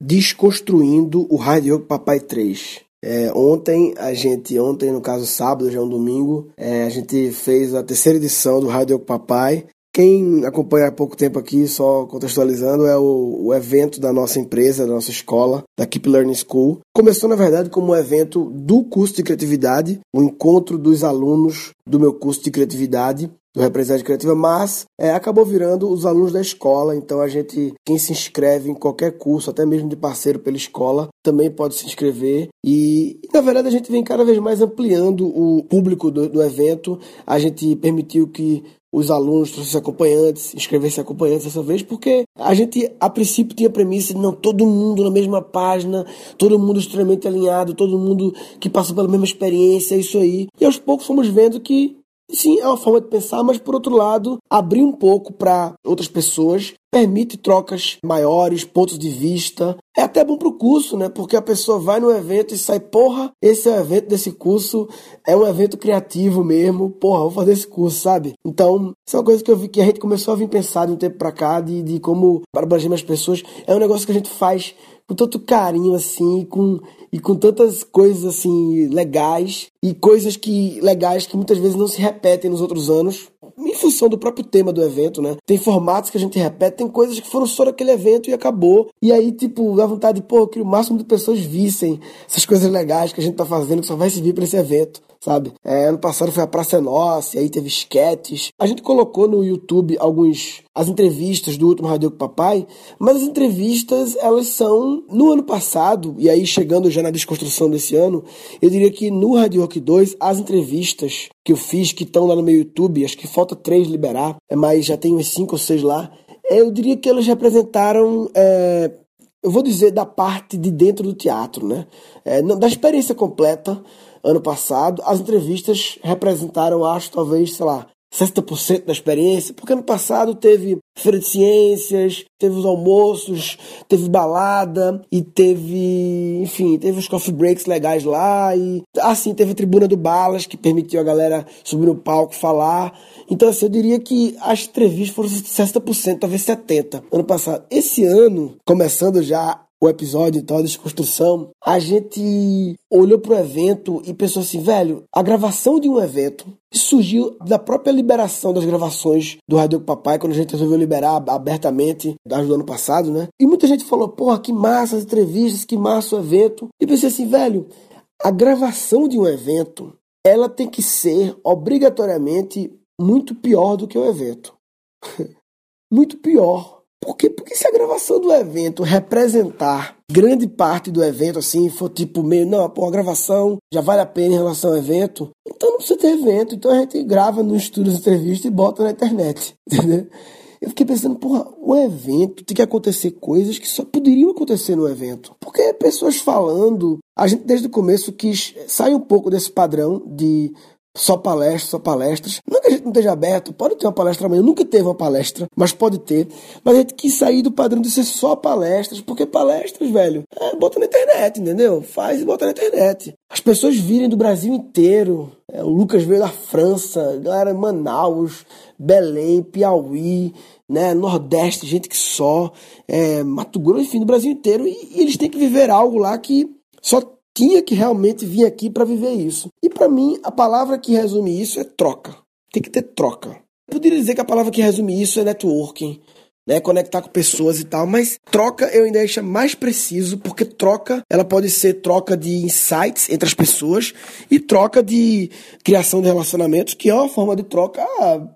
Desconstruindo o Radio Papai 3. É, ontem, a gente, ontem, no caso sábado, já é um domingo, é, a gente fez a terceira edição do Radio Papai. Quem acompanha há pouco tempo aqui, só contextualizando, é o, o, evento da nossa empresa, da nossa escola, da Keep Learning School. Começou, na verdade, como um evento do curso de criatividade, o um encontro dos alunos do meu curso de criatividade do representante criativa, mas é, acabou virando os alunos da escola. Então a gente, quem se inscreve em qualquer curso, até mesmo de parceiro pela escola, também pode se inscrever. E, na verdade a gente vem cada vez mais ampliando o público do, do evento. A gente permitiu que os alunos trouxessem acompanhantes, inscrevessem acompanhantes dessa vez, porque a gente, a princípio, tinha a premissa de não todo mundo na mesma página, todo mundo extremamente alinhado, todo mundo que passou pela mesma experiência, isso aí. E aos poucos fomos vendo que Sim, é uma forma de pensar, mas por outro lado, abrir um pouco para outras pessoas permite trocas maiores, pontos de vista. É até bom para o curso, né? Porque a pessoa vai no evento e sai, porra, esse é o evento desse curso, é um evento criativo mesmo, porra, vou fazer esse curso, sabe? Então, isso é uma coisa que eu vi que a gente começou a vir pensar de um tempo para cá, de, de como para abranger mais pessoas. É um negócio que a gente faz com tanto carinho assim, com e com tantas coisas assim legais e coisas que legais que muitas vezes não se repetem nos outros anos, em função do próprio tema do evento, né? Tem formatos que a gente repete, tem coisas que foram só naquele evento e acabou. E aí, tipo, dá vontade de, pô, que o máximo de pessoas vissem essas coisas legais que a gente tá fazendo, que só vai servir para esse evento sabe? É, ano passado foi a Praça é Nossa, e aí teve esquetes. A gente colocou no YouTube alguns as entrevistas do último Radio com Papai, mas as entrevistas elas são no ano passado, e aí chegando já na desconstrução desse ano, eu diria que no Radio Rock 2 as entrevistas que eu fiz, que estão lá no meu YouTube, acho que falta três liberar, é, mas já tem uns cinco ou seis lá, eu diria que elas representaram é, eu vou dizer da parte de dentro do teatro, né? É, da experiência completa, ano passado, as entrevistas representaram, acho, talvez, sei lá, 60% da experiência, porque ano passado teve feira de ciências, teve os almoços, teve balada e teve, enfim, teve os coffee breaks legais lá e assim teve a tribuna do Balas que permitiu a galera subir no palco falar. Então assim, eu diria que as entrevistas foram 60%, talvez 70% ano passado. Esse ano, começando já o episódio então, a desconstrução, a gente olhou pro evento e pensou assim, velho, a gravação de um evento surgiu da própria liberação das gravações do Radio Papai, quando a gente resolveu liberar abertamente do ano passado, né? E muita gente falou, porra, que massa as entrevistas, que massa o evento. E pensei assim, velho, a gravação de um evento, ela tem que ser obrigatoriamente muito pior do que o evento. muito pior por quê? Porque se a gravação do evento representar grande parte do evento, assim, for tipo meio, não, pô, a gravação já vale a pena em relação ao evento, então não precisa ter evento. Então a gente grava no estúdio de entrevista e bota na internet, entendeu? Eu fiquei pensando, porra, o evento tem que acontecer coisas que só poderiam acontecer no evento. Porque pessoas falando, a gente desde o começo quis sair um pouco desse padrão de só palestras, só palestras. Não que a gente não esteja aberto, pode ter uma palestra amanhã, nunca teve uma palestra, mas pode ter. Mas a gente quis sair do padrão de ser só palestras, porque palestras, velho, é, bota na internet, entendeu? Faz e bota na internet. As pessoas virem do Brasil inteiro. É, o Lucas veio da França, galera Manaus, Belém, Piauí, né, Nordeste, gente que só, é, Mato Grosso, enfim, do Brasil inteiro. E, e eles têm que viver algo lá que só tinha que realmente vir aqui para viver isso. E para mim, a palavra que resume isso é troca. Tem que ter troca. Eu poderia dizer que a palavra que resume isso é networking, né, conectar com pessoas e tal, mas troca eu ainda acho mais preciso, porque troca, ela pode ser troca de insights entre as pessoas e troca de criação de relacionamentos, que é uma forma de troca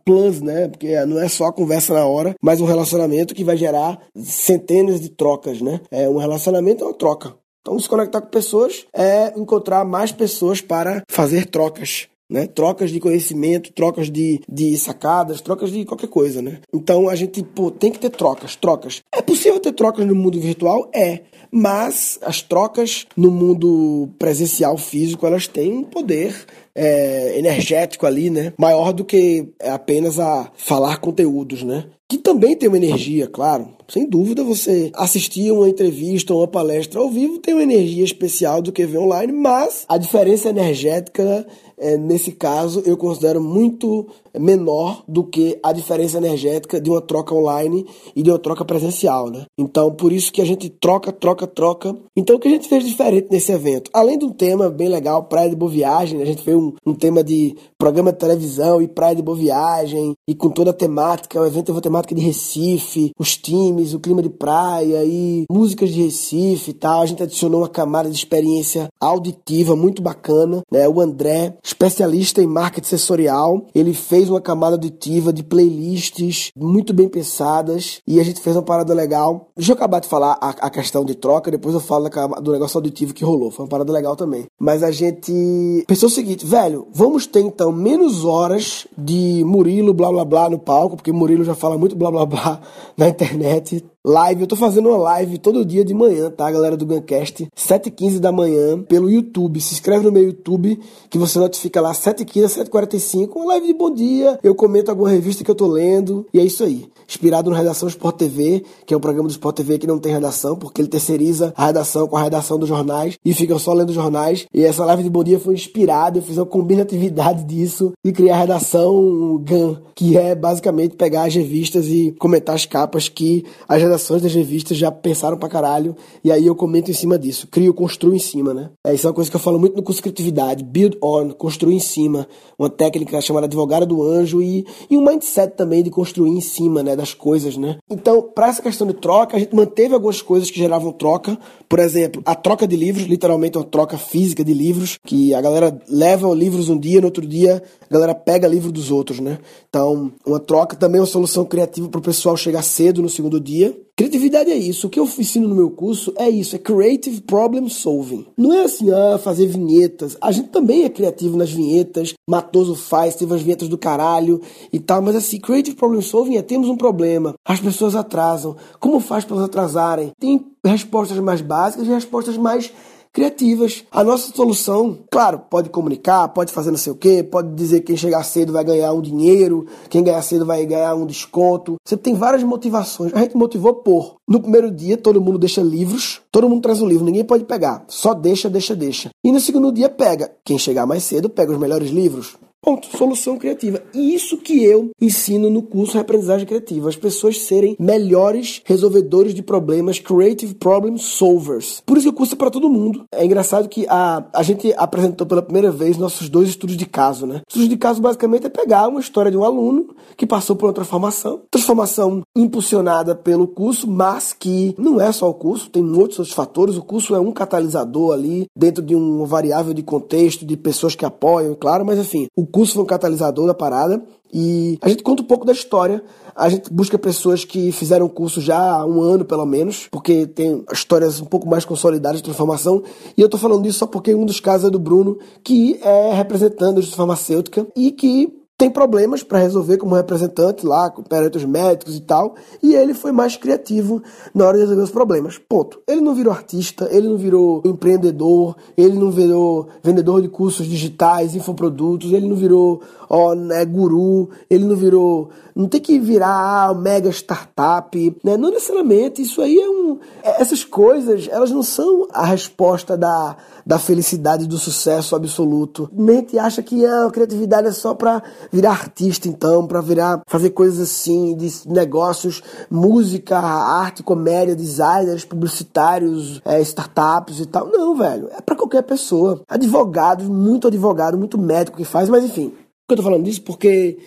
plus, né, porque não é só a conversa na hora, mas um relacionamento que vai gerar centenas de trocas, né, é um relacionamento é uma troca. Então, se conectar com pessoas é encontrar mais pessoas para fazer trocas. Né? Trocas de conhecimento, trocas de, de sacadas, trocas de qualquer coisa, né? Então a gente pô, tem que ter trocas, trocas. É possível ter trocas no mundo virtual? É. Mas as trocas no mundo presencial, físico, elas têm um poder é, energético ali, né? Maior do que apenas a falar conteúdos, né? que também tem uma energia, claro. Sem dúvida, você assistir uma entrevista ou uma palestra ao vivo tem uma energia especial do que ver online, mas a diferença energética, é, nesse caso, eu considero muito menor do que a diferença energética de uma troca online e de uma troca presencial, né? Então, por isso que a gente troca, troca, troca. Então, o que a gente fez diferente nesse evento? Além de um tema bem legal, Praia de Boa Viagem, a gente fez um, um tema de programa de televisão e Praia de Boa Viagem, e com toda a temática, o evento teve uma temática de Recife, os times, o clima de praia e músicas de Recife e tal. A gente adicionou uma camada de experiência auditiva muito bacana, né? O André, especialista em marketing sensorial, ele fez uma camada auditiva de playlists muito bem pensadas e a gente fez uma parada legal. Deixa eu acabar de falar a, a questão de troca, depois eu falo da, do negócio auditivo que rolou. Foi uma parada legal também. Mas a gente pensou o seguinte, velho, vamos ter então menos horas de Murilo blá blá blá no palco, porque Murilo já fala muito blá blá blá na internet, live. Eu tô fazendo uma live todo dia de manhã, tá, galera do Guncast? 7h15 da manhã, pelo YouTube. Se inscreve no meu YouTube, que você notifica lá 7h15, 7h45, uma live de bom dia. Eu comento alguma revista que eu tô lendo. E é isso aí. Inspirado no Redação Sport TV, que é um programa do Sport TV que não tem redação, porque ele terceiriza a redação com a redação dos jornais e fica só lendo jornais. E essa live de bom dia foi inspirada, eu fiz uma combinatividade disso e criar a redação GAN, que é basicamente pegar as revistas e comentar as capas que as redações das revistas já pensaram pra caralho, e aí eu comento em cima disso. Crio, construo em cima, né? É, isso é uma coisa que eu falo muito no curso de criatividade. Build on, construir em cima. Uma técnica chamada advogada do anjo e, e um mindset também de construir em cima, né? Das coisas, né? Então, para essa questão de troca, a gente manteve algumas coisas que geravam troca. Por exemplo, a troca de livros, literalmente uma troca física de livros, que a galera leva livros um dia, no outro dia a galera pega livro dos outros, né? Então, uma troca também é uma solução criativa para o pessoal chegar cedo no segundo dia. Criatividade é isso. O que eu ensino no meu curso é isso, é creative problem solving. Não é assim, ah, fazer vinhetas. A gente também é criativo nas vinhetas. Matoso faz, teve as vinhetas do caralho e tal, mas assim, creative problem solving é temos um problema. As pessoas atrasam. Como faz para elas atrasarem? Tem respostas mais básicas e respostas mais criativas. A nossa solução, claro, pode comunicar, pode fazer não sei o quê, pode dizer que quem chegar cedo vai ganhar um dinheiro, quem ganhar cedo vai ganhar um desconto. Você tem várias motivações. A gente motivou por. No primeiro dia, todo mundo deixa livros, todo mundo traz um livro, ninguém pode pegar. Só deixa, deixa, deixa. E no segundo dia, pega. Quem chegar mais cedo, pega os melhores livros. Ponto. Solução criativa. E isso que eu ensino no curso Aprendizagem Criativa. As pessoas serem melhores resolvedores de problemas, creative problem solvers. Por isso que o curso é para todo mundo. É engraçado que a, a gente apresentou pela primeira vez nossos dois estudos de caso, né? Estudos de caso basicamente é pegar uma história de um aluno que passou por uma transformação. Transformação impulsionada pelo curso, mas que não é só o curso, tem outros outros fatores. O curso é um catalisador ali, dentro de uma variável de contexto, de pessoas que apoiam, claro, mas enfim, o curso foi um catalisador da parada e a gente conta um pouco da história. A gente busca pessoas que fizeram o curso já há um ano, pelo menos, porque tem histórias um pouco mais consolidadas de transformação. E eu tô falando disso só porque um dos casos é do Bruno, que é representante da farmacêutica e que tem problemas para resolver como representante lá, perante os médicos e tal, e ele foi mais criativo na hora de resolver os problemas. Ponto. Ele não virou artista, ele não virou empreendedor, ele não virou vendedor de cursos digitais, infoprodutos, ele não virou ó, né, guru, ele não virou. Não tem que virar ah, mega startup, né? Não necessariamente. Isso aí é um. É, essas coisas, elas não são a resposta da, da felicidade do sucesso absoluto. Mente acha que ah, a criatividade é só para virar artista, então, para virar fazer coisas assim de negócios, música, arte, comédia, designers, publicitários, é, startups e tal. Não, velho, é para qualquer pessoa. Advogados, muito advogado, muito médico que faz, mas enfim. Por que eu tô falando disso? Porque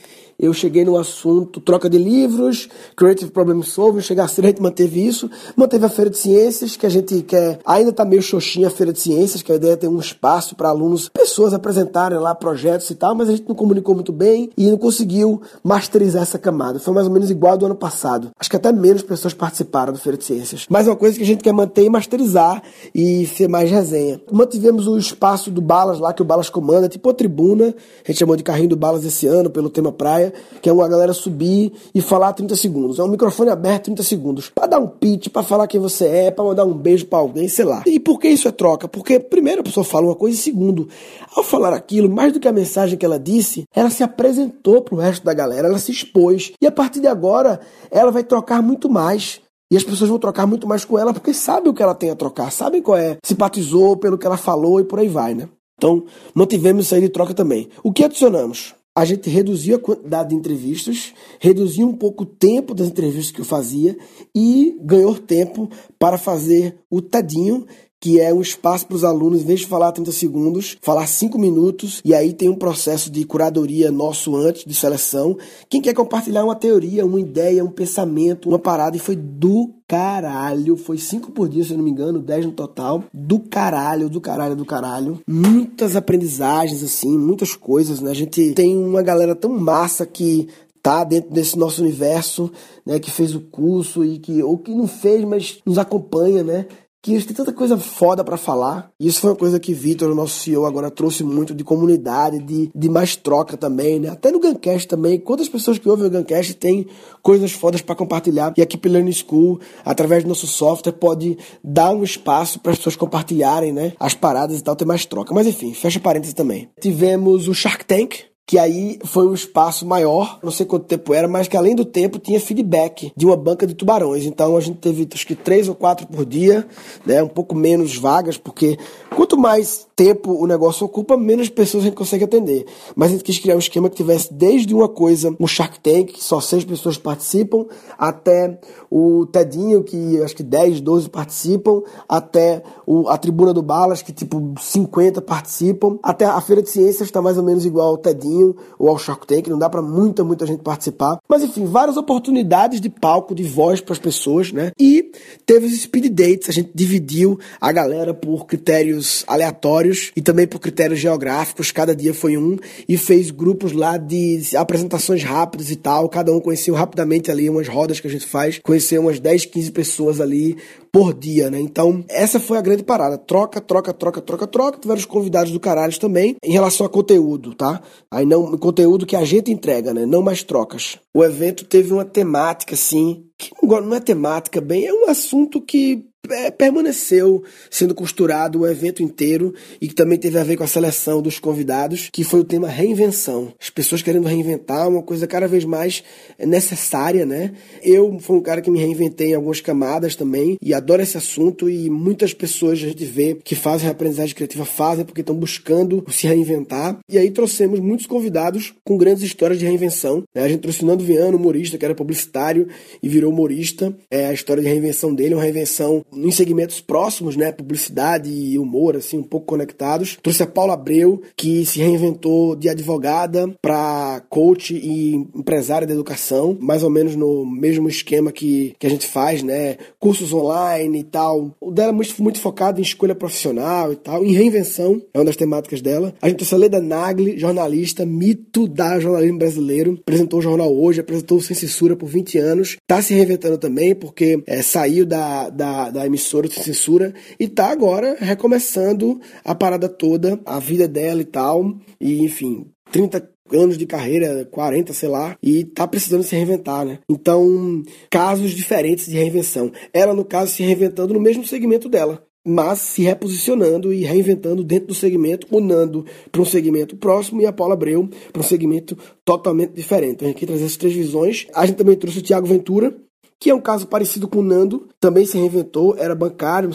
eu cheguei no assunto troca de livros, Creative Problem Solving, chegar cedo a gente manteve isso, manteve a Feira de Ciências, que a gente quer, ainda está meio xoxinha a Feira de Ciências, que a ideia é ter um espaço para alunos, pessoas apresentarem lá projetos e tal, mas a gente não comunicou muito bem e não conseguiu masterizar essa camada. Foi mais ou menos igual ao do ano passado. Acho que até menos pessoas participaram do Feira de Ciências. Mas é uma coisa que a gente quer manter e masterizar e ser mais resenha. Mantivemos o espaço do Balas lá, que o Balas comanda, tipo a tribuna, a gente chamou de carrinho do Balas esse ano, pelo tema praia, que é uma galera subir e falar 30 segundos. É um microfone aberto 30 segundos. Para dar um pitch, para falar quem você é, para mandar um beijo para alguém, sei lá. E por que isso é troca? Porque primeiro a pessoa fala uma coisa e segundo, ao falar aquilo, mais do que a mensagem que ela disse, ela se apresentou pro resto da galera, ela se expôs. E a partir de agora, ela vai trocar muito mais. E as pessoas vão trocar muito mais com ela porque sabem o que ela tem a trocar, sabem qual é, simpatizou pelo que ela falou e por aí vai, né? Então, mantivemos isso aí de troca também. O que adicionamos? A gente reduziu a quantidade de entrevistas, reduziu um pouco o tempo das entrevistas que eu fazia e ganhou tempo para fazer o tadinho que é um espaço para os alunos, em vez de falar 30 segundos, falar 5 minutos, e aí tem um processo de curadoria nosso antes de seleção. Quem quer compartilhar uma teoria, uma ideia, um pensamento, uma parada, e foi do caralho. Foi 5 por dia, se eu não me engano, 10 no total. Do caralho, do caralho, do caralho. Muitas aprendizagens, assim, muitas coisas, né? A gente tem uma galera tão massa que tá dentro desse nosso universo, né, que fez o curso e que ou que não fez, mas nos acompanha, né? Que eles têm tanta coisa foda para falar. E isso foi uma coisa que Vitor, o nosso CEO, agora trouxe muito de comunidade, de, de mais troca também, né? Até no Guncast também. Quantas pessoas que ouvem o Guncast têm coisas fodas para compartilhar? E aqui pelo Learning School, através do nosso software, pode dar um espaço para as pessoas compartilharem, né? As paradas e tal, ter mais troca. Mas enfim, fecha parênteses também. Tivemos o Shark Tank, que aí foi um espaço maior, não sei quanto tempo era, mas que além do tempo tinha feedback de uma banca de tubarões. Então a gente teve acho que três ou quatro por dia, né, um pouco menos vagas, porque quanto mais tempo o negócio ocupa, menos pessoas a gente consegue atender. Mas a gente quis criar um esquema que tivesse desde uma coisa, um Shark Tank, que só seis pessoas participam, até o Tedinho, que acho que 10, 12 participam, até o, a Tribuna do Balas, que tipo 50 participam, até a Feira de Ciências está mais ou menos igual ao Tedinho ou ao Shark Tank, não dá para muita, muita gente participar. Mas enfim, várias oportunidades de palco, de voz para as pessoas, né? E teve os speed dates, a gente dividiu a galera por critérios aleatórios e também por critérios geográficos, cada dia foi um, e fez grupos lá de apresentações rápidas e tal, cada um conheceu rapidamente ali umas rodas que a gente faz, conheceu umas 10, 15 pessoas ali por dia, né? Então, essa foi a grande parada. Troca, troca, troca, troca, troca. Tiveram os convidados do caralho também. Em relação a conteúdo, tá? Aí não, conteúdo que a gente entrega, né? Não mais trocas. O evento teve uma temática, assim, que não é temática bem, é um assunto que é, permaneceu sendo costurado o evento inteiro e que também teve a ver com a seleção dos convidados, que foi o tema reinvenção. As pessoas querendo reinventar uma coisa cada vez mais necessária, né? Eu fui um cara que me reinventei em algumas camadas também e adoro esse assunto e muitas pessoas a gente vê que fazem a aprendizagem criativa fazem porque estão buscando se reinventar. E aí trouxemos muitos convidados com grandes histórias de reinvenção. Né? A gente trouxe o Nando Viano, humorista, que era publicitário e virou humorista. É a história de reinvenção dele, uma reinvenção em segmentos próximos, né? Publicidade e humor, assim, um pouco conectados. Trouxe a Paula Abreu, que se reinventou de advogada para coach e empresária da educação, mais ou menos no mesmo esquema que, que a gente faz, né? Cursos online e tal. O dela é muito, muito focado em escolha profissional e tal, em reinvenção, é uma das temáticas dela. A gente trouxe a Leda Nagli, jornalista, mito da jornalismo brasileiro, apresentou o jornal hoje, apresentou o Sem Censura por 20 anos, tá se reinventando também, porque é, saiu da, da, da emissora de censura e tá agora recomeçando a parada toda, a vida dela e tal. E enfim, 30 anos de carreira, 40, sei lá, e tá precisando se reinventar, né? Então, casos diferentes de reinvenção. Ela, no caso, se reinventando no mesmo segmento dela mas se reposicionando e reinventando dentro do segmento, o Nando para um segmento próximo e a Paula Abreu para um segmento totalmente diferente. Então, aqui trazer essas três visões. A gente também trouxe o Tiago Ventura, que é um caso parecido com o Nando, também se reinventou, era bancário,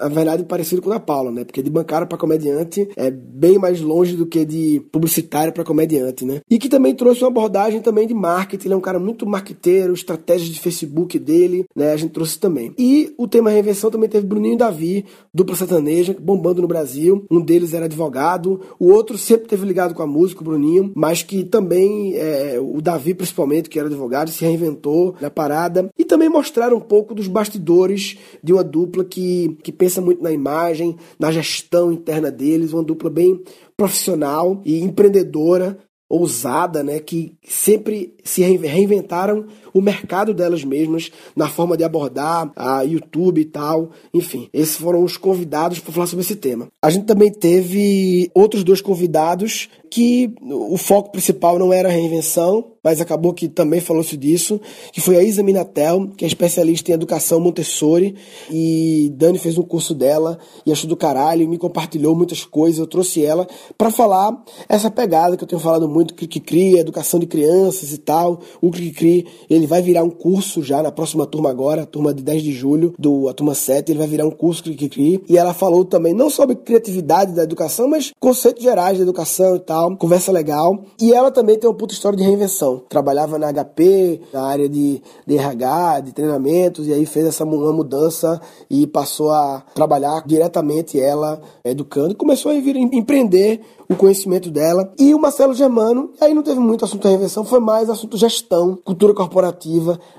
na verdade parecido com o da Paula, né? Porque de bancário para comediante é bem mais longe do que de publicitário para comediante, né? E que também trouxe uma abordagem também de marketing, ele é um cara muito marqueteiro, estratégias de Facebook dele, né? A gente trouxe também. E o tema reinvenção também teve Bruninho e Davi, dupla sertaneja, bombando no Brasil. Um deles era advogado, o outro sempre teve ligado com a música, o Bruninho, mas que também, é, o Davi principalmente, que era advogado, se reinventou na parada. E também mostrar um pouco dos bastidores de uma dupla que, que pensa muito na imagem, na gestão interna deles, uma dupla bem profissional e empreendedora, ousada, né, que sempre se reinventaram o mercado delas mesmas na forma de abordar a YouTube e tal. Enfim, esses foram os convidados para falar sobre esse tema. A gente também teve outros dois convidados que o foco principal não era a reinvenção, mas acabou que também falou-se disso, que foi a Isa Minatel, que é especialista em educação Montessori, e Dani fez um curso dela e achou do caralho, e me compartilhou muitas coisas, eu trouxe ela para falar essa pegada que eu tenho falado muito, que cria educação de crianças e tal. O Cri ele vai virar um curso já na próxima turma agora, a turma de 10 de julho, do a turma 7, ele vai virar um curso Cri e ela falou também não sobre criatividade da educação, mas conceitos gerais da educação e tal conversa legal. E ela também tem uma puta história de reinvenção. Trabalhava na HP, na área de, de RH, de treinamentos, e aí fez essa uma mudança e passou a trabalhar diretamente ela educando. E começou a vir, empreender o conhecimento dela. E o Marcelo Germano, aí não teve muito assunto reinvenção, foi mais assunto gestão, cultura corporativa,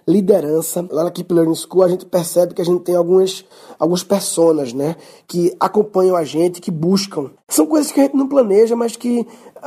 liderança. Lá na Keep Learning School a gente percebe que a gente tem algumas, algumas personas, né, que acompanham a gente, que buscam. São coisas que a gente não planeja, mas que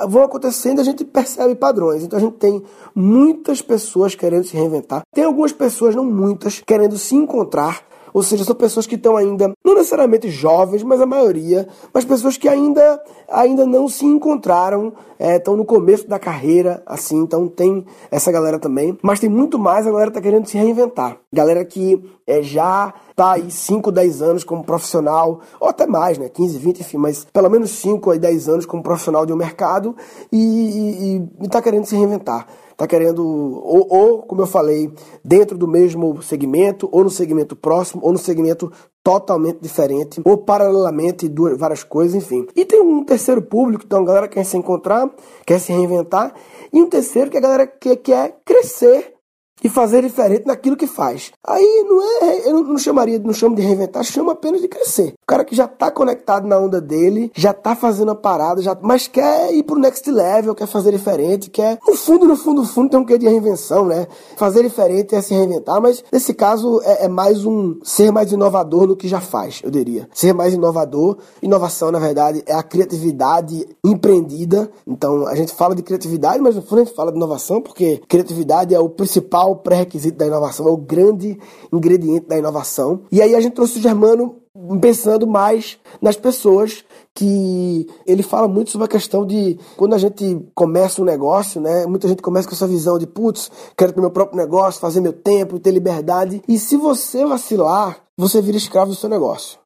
vão acontecendo a gente percebe padrões. Então a gente tem muitas pessoas querendo se reinventar. Tem algumas pessoas, não muitas, querendo se encontrar ou seja, são pessoas que estão ainda, não necessariamente jovens, mas a maioria, mas pessoas que ainda, ainda não se encontraram, é, estão no começo da carreira, assim, então tem essa galera também. Mas tem muito mais a galera tá querendo se reinventar. Galera que é, já tá aí 5, 10 anos como profissional, ou até mais, né? 15, 20, enfim, mas pelo menos 5 a 10 anos como profissional de um mercado e, e, e tá querendo se reinventar está querendo, ou, ou, como eu falei, dentro do mesmo segmento, ou no segmento próximo, ou no segmento totalmente diferente, ou paralelamente duas, várias coisas, enfim. E tem um terceiro público, então a galera quer se encontrar, quer se reinventar, e um terceiro que a galera quer, quer crescer e fazer diferente naquilo que faz. Aí não é, eu não chamaria, não chamo de reinventar, chamo apenas de crescer. O cara que já está conectado na onda dele, já está fazendo a parada, já, mas quer ir pro next level, quer fazer diferente, quer, no fundo, no fundo, no fundo, tem um quê de reinvenção, né? Fazer diferente é se reinventar, mas nesse caso é, é mais um ser mais inovador no que já faz, eu diria. Ser mais inovador, inovação, na verdade, é a criatividade empreendida. Então, a gente fala de criatividade, mas no fundo a gente fala de inovação, porque criatividade é o principal principal pré-requisito da inovação, é o grande ingrediente da inovação. E aí a gente trouxe o Germano pensando mais nas pessoas que ele fala muito sobre a questão de quando a gente começa um negócio, né? Muita gente começa com essa visão de putz, quero ter meu próprio negócio, fazer meu tempo, ter liberdade. E se você vacilar, você vira escravo do seu negócio.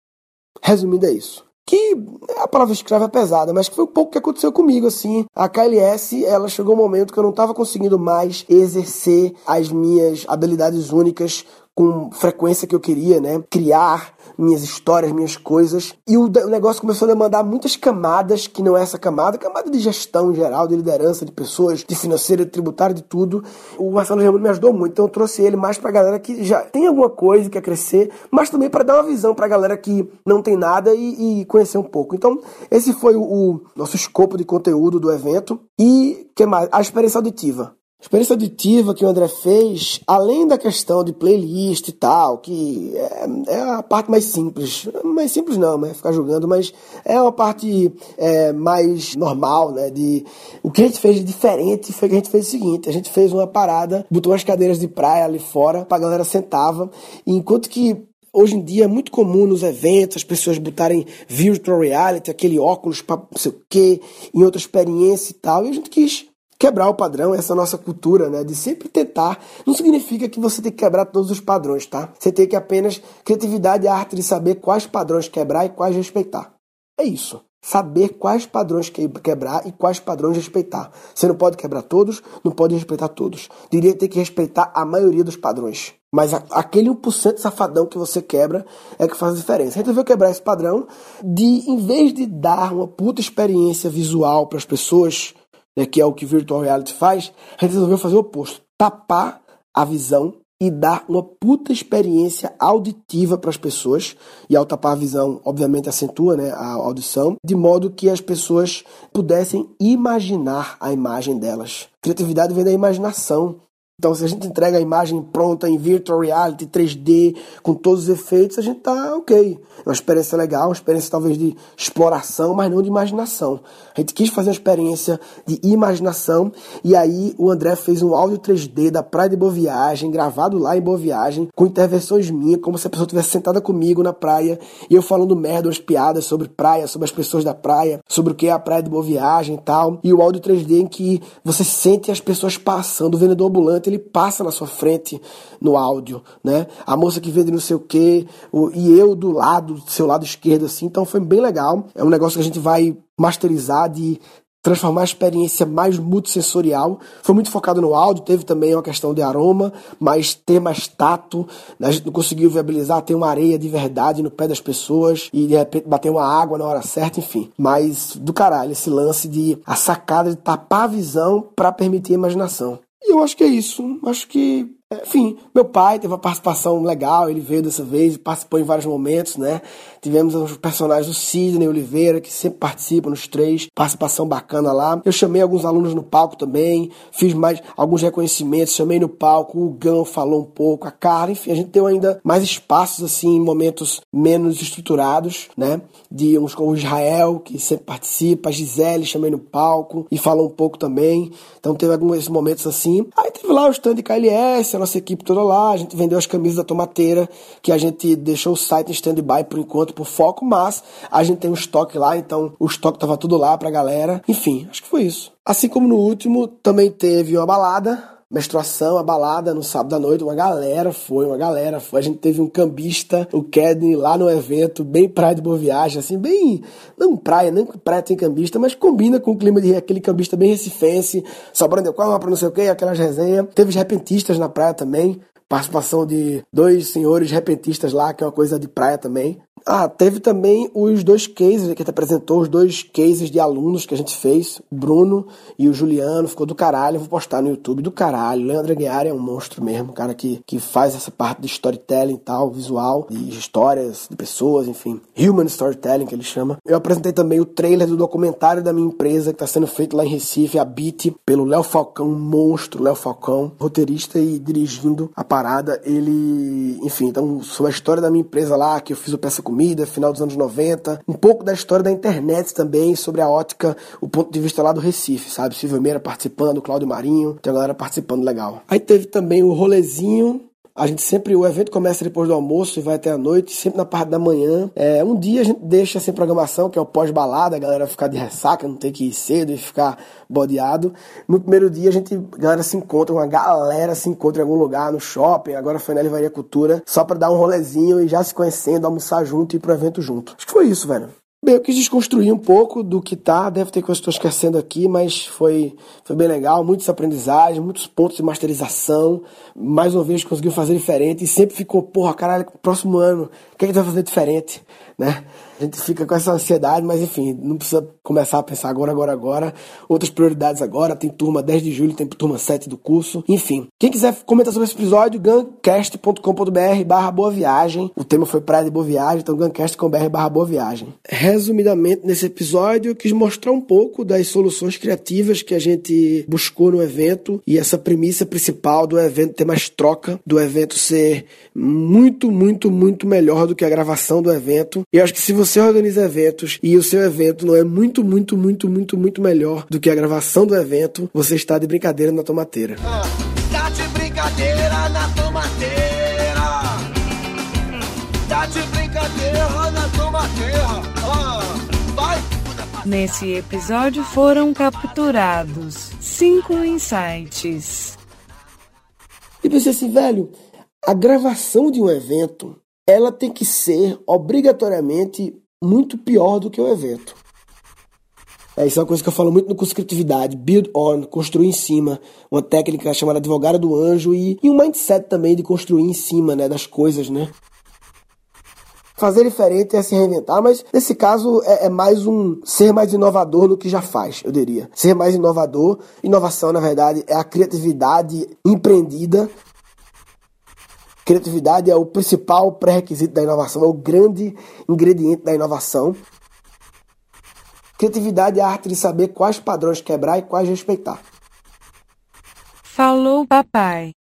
Resumindo, é isso que a palavra escrava é pesada, mas que foi um pouco que aconteceu comigo, assim. A KLS, ela chegou um momento que eu não estava conseguindo mais exercer as minhas habilidades únicas com frequência que eu queria, né? Criar minhas histórias, minhas coisas. E o, negócio começou a demandar muitas camadas, que não é essa camada, camada de gestão geral, de liderança, de pessoas, de financeira, de tributário, de tudo. O Marcelo Germano me ajudou muito, então eu trouxe ele mais pra galera que já tem alguma coisa, quer crescer, mas também para dar uma visão pra galera que não tem nada e, e conhecer um pouco. Então, esse foi o, o nosso escopo de conteúdo do evento. E, que mais? A experiência auditiva experiência auditiva que o André fez, além da questão de playlist e tal, que é, é a parte mais simples, mais simples não, né, ficar julgando, mas é uma parte é, mais normal, né, de o que a gente fez de diferente foi que a gente fez o seguinte, a gente fez uma parada, botou as cadeiras de praia ali fora, pra galera sentava, enquanto que Hoje em dia é muito comum nos eventos as pessoas botarem virtual reality, aquele óculos para não sei o quê, em outra experiência e tal. E a gente quis quebrar o padrão, essa nossa cultura, né, de sempre tentar, não significa que você tem que quebrar todos os padrões, tá? Você tem que apenas criatividade e arte de saber quais padrões quebrar e quais respeitar. É isso. Saber quais padrões quebrar e quais padrões respeitar. Você não pode quebrar todos, não pode respeitar todos. Diria ter que respeitar a maioria dos padrões. Mas aquele 1% safadão que você quebra é que faz a diferença. Resolveu quebrar esse padrão de, em vez de dar uma puta experiência visual para as pessoas, né, que é o que Virtual Reality faz, a gente resolveu fazer o oposto: tapar a visão e dar uma puta experiência auditiva para as pessoas. E ao tapar a visão, obviamente acentua né, a audição, de modo que as pessoas pudessem imaginar a imagem delas. Criatividade vem da imaginação. Então, se a gente entrega a imagem pronta em virtual reality, 3D, com todos os efeitos, a gente tá ok. É uma experiência legal, uma experiência talvez de exploração, mas não de imaginação. A gente quis fazer uma experiência de imaginação e aí o André fez um áudio 3D da Praia de Boa Viagem, gravado lá em Boa Viagem, com intervenções minhas, como se a pessoa estivesse sentada comigo na praia e eu falando merda, umas piadas sobre praia, sobre as pessoas da praia, sobre o que é a Praia de Boa Viagem e tal. E o áudio 3D em que você sente as pessoas passando, o vendedor ambulante ele passa na sua frente no áudio, né? A moça que vende não sei o que, e eu do lado, do seu lado esquerdo, assim. Então foi bem legal. É um negócio que a gente vai masterizar de transformar a experiência mais multissensorial. Foi muito focado no áudio, teve também uma questão de aroma, mas ter mais tato. A gente não conseguiu viabilizar ter uma areia de verdade no pé das pessoas e de repente bater uma água na hora certa, enfim. Mas do caralho, esse lance de a sacada de tapar a visão para permitir a imaginação. E eu acho que é isso. Acho que enfim, meu pai teve uma participação legal, ele veio dessa vez, participou em vários momentos, né? Tivemos os personagens do Sidney Oliveira, que sempre participam nos três, participação bacana lá. Eu chamei alguns alunos no palco também, fiz mais alguns reconhecimentos, chamei no palco, o Gão falou um pouco, a cara, enfim, a gente deu ainda mais espaços, assim, em momentos menos estruturados, né? De uns com o Israel, que sempre participa, a Gisele chamei no palco e falou um pouco também. Então teve alguns momentos assim. Aí teve lá o stand de KLS, a nossa equipe toda lá, a gente vendeu as camisas da tomateira, que a gente deixou o site em stand-by por enquanto, por foco, mas a gente tem um estoque lá, então o estoque tava tudo lá pra galera. Enfim, acho que foi isso. Assim como no último, também teve uma balada, menstruação, a balada no sábado à noite, uma galera foi, uma galera foi. A gente teve um cambista, o Kedney, lá no evento, bem praia de boa viagem, assim, bem. Não praia, nem praia tem cambista, mas combina com o clima de aquele cambista bem recifense, sobrando qual para não sei o que, aquelas resenhas. Teve os repentistas na praia também. Participação de dois senhores repentistas lá, que é uma coisa de praia também. Ah, teve também os dois cases que a gente apresentou, os dois cases de alunos que a gente fez, o Bruno e o Juliano, ficou do caralho, vou postar no YouTube do caralho. Leandro Aguiar é um monstro mesmo, um cara que, que faz essa parte de storytelling e tal, visual, de histórias de pessoas, enfim, human storytelling que ele chama. Eu apresentei também o trailer do documentário da minha empresa que está sendo feito lá em Recife, a Beat, pelo Léo Falcão, um monstro, Léo Falcão, roteirista e dirigindo a parada. Ele, enfim, então, sobre a história da minha empresa lá, que eu fiz o peça com comida, final dos anos 90, um pouco da história da internet também, sobre a ótica, o ponto de vista lá do Recife, sabe? Silvio Meira participando, Cláudio Marinho, tem a galera participando legal. Aí teve também o rolezinho a gente sempre, o evento começa depois do almoço e vai até a noite, sempre na parte da manhã. É, um dia a gente deixa sem programação, que é o pós-balada, a galera ficar de ressaca, não ter que ir cedo e ficar bodeado. No primeiro dia a gente, a galera se encontra, uma galera se encontra em algum lugar, no shopping, agora foi na Livaria Cultura, só para dar um rolezinho e já se conhecendo, almoçar junto e ir pro evento junto. Acho que foi isso, velho. Bem, eu quis desconstruir um pouco do que tá, deve ter coisas que estou esquecendo aqui, mas foi, foi bem legal, muitas aprendizagens, muitos pontos de masterização, mais uma vez conseguiu fazer diferente e sempre ficou, porra, caralho, próximo ano, o que, é que gente vai fazer diferente, né? A gente fica com essa ansiedade, mas enfim, não precisa começar a pensar agora, agora, agora. Outras prioridades agora, tem turma 10 de julho, tem turma 7 do curso. Enfim, quem quiser comentar sobre esse episódio, gancast.com.br barra boa viagem. O tema foi praia de boa viagem, então gancast.com.br barra boa viagem. Resumidamente, nesse episódio, eu quis mostrar um pouco das soluções criativas que a gente buscou no evento e essa premissa principal do evento ter mais troca, do evento ser muito, muito, muito melhor do que a gravação do evento. E eu acho que se você você organiza eventos e o seu evento não é muito, muito, muito, muito, muito melhor do que a gravação do evento, você está de brincadeira na tomateira. Ah, tá de brincadeira na tomateira. Tá de brincadeira na tomateira. Ah, vai. Nesse episódio foram capturados cinco insights. E pensei assim, velho, a gravação de um evento ela tem que ser obrigatoriamente muito pior do que o evento. É, isso é uma coisa que eu falo muito no curso de criatividade, build on, construir em cima, uma técnica chamada advogada do anjo e, e um mindset também de construir em cima, né, das coisas, né. Fazer diferente é se reinventar, mas nesse caso é, é, mais um ser mais inovador do que já faz, eu diria. Ser mais inovador, inovação na verdade é a criatividade empreendida Criatividade é o principal pré-requisito da inovação, é o grande ingrediente da inovação. Criatividade é a arte de saber quais padrões quebrar e quais respeitar. Falou, papai.